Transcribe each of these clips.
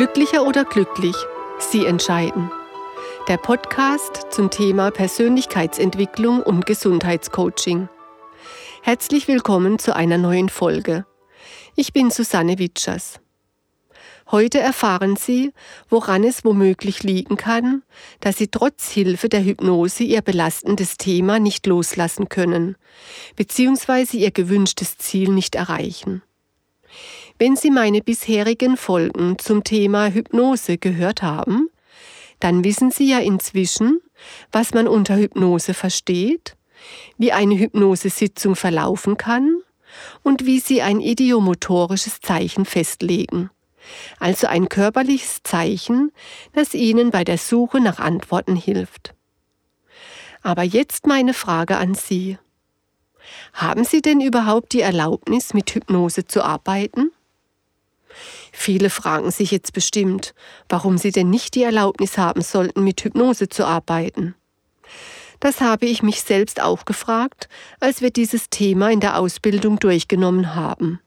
Glücklicher oder glücklich? Sie entscheiden. Der Podcast zum Thema Persönlichkeitsentwicklung und Gesundheitscoaching. Herzlich willkommen zu einer neuen Folge. Ich bin Susanne Witschers. Heute erfahren Sie, woran es womöglich liegen kann, dass Sie trotz Hilfe der Hypnose Ihr belastendes Thema nicht loslassen können, beziehungsweise Ihr gewünschtes Ziel nicht erreichen. Wenn Sie meine bisherigen Folgen zum Thema Hypnose gehört haben, dann wissen Sie ja inzwischen, was man unter Hypnose versteht, wie eine Hypnosesitzung verlaufen kann und wie Sie ein idiomotorisches Zeichen festlegen also ein körperliches Zeichen, das Ihnen bei der Suche nach Antworten hilft. Aber jetzt meine Frage an Sie. Haben Sie denn überhaupt die Erlaubnis, mit Hypnose zu arbeiten? Viele fragen sich jetzt bestimmt, warum sie denn nicht die Erlaubnis haben sollten, mit Hypnose zu arbeiten. Das habe ich mich selbst auch gefragt, als wir dieses Thema in der Ausbildung durchgenommen haben.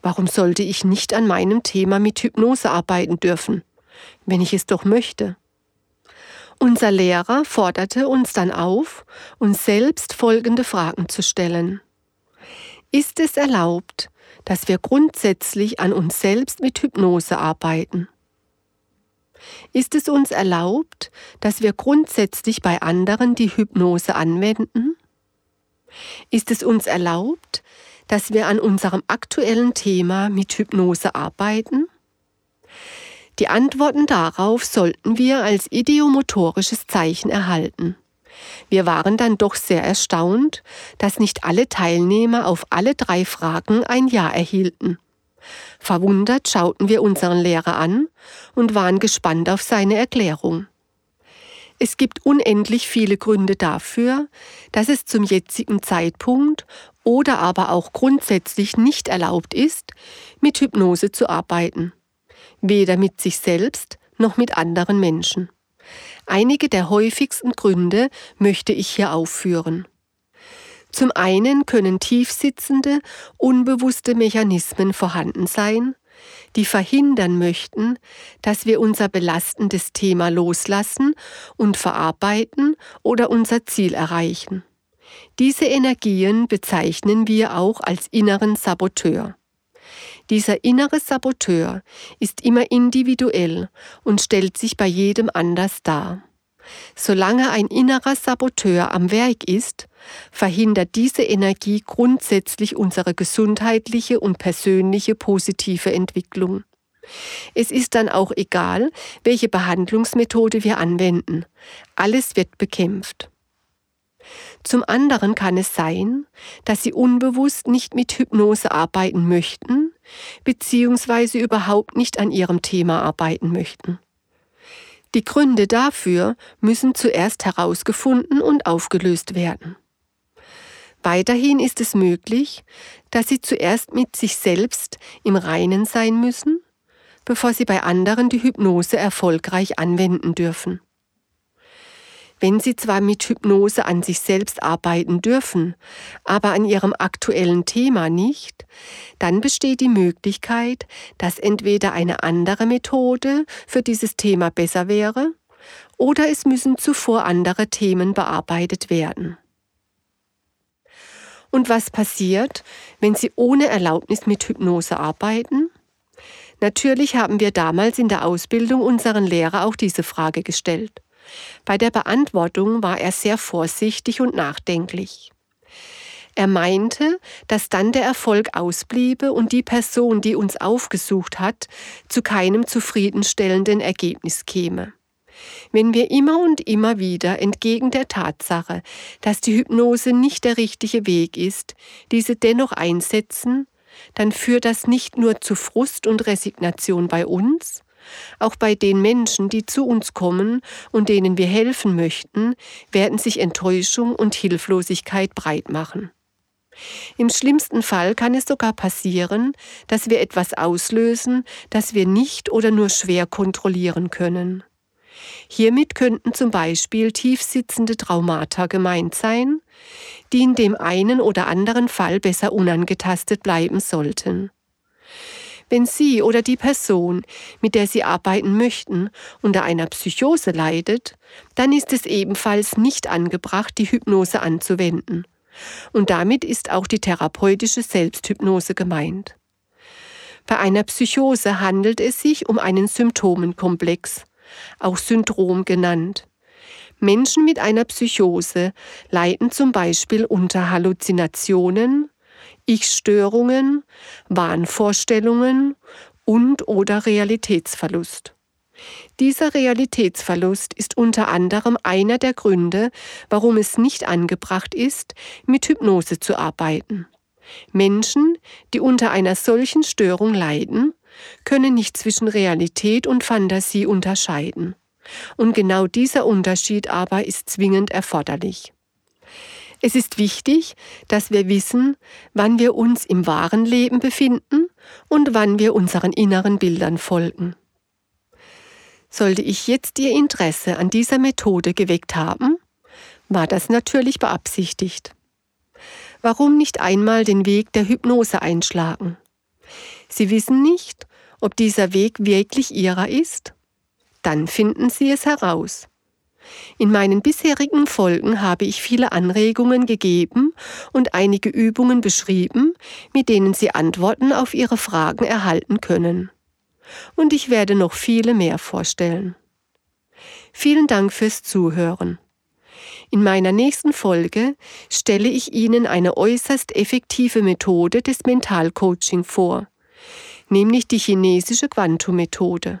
Warum sollte ich nicht an meinem Thema mit Hypnose arbeiten dürfen, wenn ich es doch möchte? Unser Lehrer forderte uns dann auf, uns selbst folgende Fragen zu stellen. Ist es erlaubt, dass wir grundsätzlich an uns selbst mit Hypnose arbeiten? Ist es uns erlaubt, dass wir grundsätzlich bei anderen die Hypnose anwenden? Ist es uns erlaubt, dass wir an unserem aktuellen Thema mit Hypnose arbeiten? Die Antworten darauf sollten wir als idiomotorisches Zeichen erhalten. Wir waren dann doch sehr erstaunt, dass nicht alle Teilnehmer auf alle drei Fragen ein Ja erhielten. Verwundert schauten wir unseren Lehrer an und waren gespannt auf seine Erklärung. Es gibt unendlich viele Gründe dafür, dass es zum jetzigen Zeitpunkt oder aber auch grundsätzlich nicht erlaubt ist, mit Hypnose zu arbeiten. Weder mit sich selbst noch mit anderen Menschen. Einige der häufigsten Gründe möchte ich hier aufführen. Zum einen können tiefsitzende, unbewusste Mechanismen vorhanden sein, die verhindern möchten, dass wir unser belastendes Thema loslassen und verarbeiten oder unser Ziel erreichen. Diese Energien bezeichnen wir auch als inneren Saboteur. Dieser innere Saboteur ist immer individuell und stellt sich bei jedem anders dar. Solange ein innerer Saboteur am Werk ist, verhindert diese Energie grundsätzlich unsere gesundheitliche und persönliche positive Entwicklung. Es ist dann auch egal, welche Behandlungsmethode wir anwenden. Alles wird bekämpft. Zum anderen kann es sein, dass Sie unbewusst nicht mit Hypnose arbeiten möchten, beziehungsweise überhaupt nicht an Ihrem Thema arbeiten möchten. Die Gründe dafür müssen zuerst herausgefunden und aufgelöst werden. Weiterhin ist es möglich, dass Sie zuerst mit sich selbst im Reinen sein müssen, bevor Sie bei anderen die Hypnose erfolgreich anwenden dürfen. Wenn Sie zwar mit Hypnose an sich selbst arbeiten dürfen, aber an Ihrem aktuellen Thema nicht, dann besteht die Möglichkeit, dass entweder eine andere Methode für dieses Thema besser wäre, oder es müssen zuvor andere Themen bearbeitet werden. Und was passiert, wenn Sie ohne Erlaubnis mit Hypnose arbeiten? Natürlich haben wir damals in der Ausbildung unseren Lehrer auch diese Frage gestellt. Bei der Beantwortung war er sehr vorsichtig und nachdenklich. Er meinte, dass dann der Erfolg ausbliebe und die Person, die uns aufgesucht hat, zu keinem zufriedenstellenden Ergebnis käme. Wenn wir immer und immer wieder entgegen der Tatsache, dass die Hypnose nicht der richtige Weg ist, diese dennoch einsetzen, dann führt das nicht nur zu Frust und Resignation bei uns, auch bei den Menschen, die zu uns kommen und denen wir helfen möchten, werden sich Enttäuschung und Hilflosigkeit breit machen. Im schlimmsten Fall kann es sogar passieren, dass wir etwas auslösen, das wir nicht oder nur schwer kontrollieren können. Hiermit könnten zum Beispiel tiefsitzende Traumata gemeint sein, die in dem einen oder anderen Fall besser unangetastet bleiben sollten. Wenn Sie oder die Person, mit der Sie arbeiten möchten, unter einer Psychose leidet, dann ist es ebenfalls nicht angebracht, die Hypnose anzuwenden. Und damit ist auch die therapeutische Selbsthypnose gemeint. Bei einer Psychose handelt es sich um einen Symptomenkomplex, auch Syndrom genannt. Menschen mit einer Psychose leiden zum Beispiel unter Halluzinationen, Ich-Störungen, Wahnvorstellungen und oder Realitätsverlust. Dieser Realitätsverlust ist unter anderem einer der Gründe, warum es nicht angebracht ist, mit Hypnose zu arbeiten. Menschen, die unter einer solchen Störung leiden, können nicht zwischen Realität und Fantasie unterscheiden. Und genau dieser Unterschied aber ist zwingend erforderlich. Es ist wichtig, dass wir wissen, wann wir uns im wahren Leben befinden und wann wir unseren inneren Bildern folgen. Sollte ich jetzt Ihr Interesse an dieser Methode geweckt haben, war das natürlich beabsichtigt. Warum nicht einmal den Weg der Hypnose einschlagen? Sie wissen nicht, ob dieser Weg wirklich Ihrer ist? Dann finden Sie es heraus. In meinen bisherigen Folgen habe ich viele Anregungen gegeben und einige Übungen beschrieben, mit denen Sie Antworten auf Ihre Fragen erhalten können und ich werde noch viele mehr vorstellen. Vielen Dank fürs Zuhören. In meiner nächsten Folge stelle ich Ihnen eine äußerst effektive Methode des Mentalcoaching vor, nämlich die chinesische Quantum-Methode.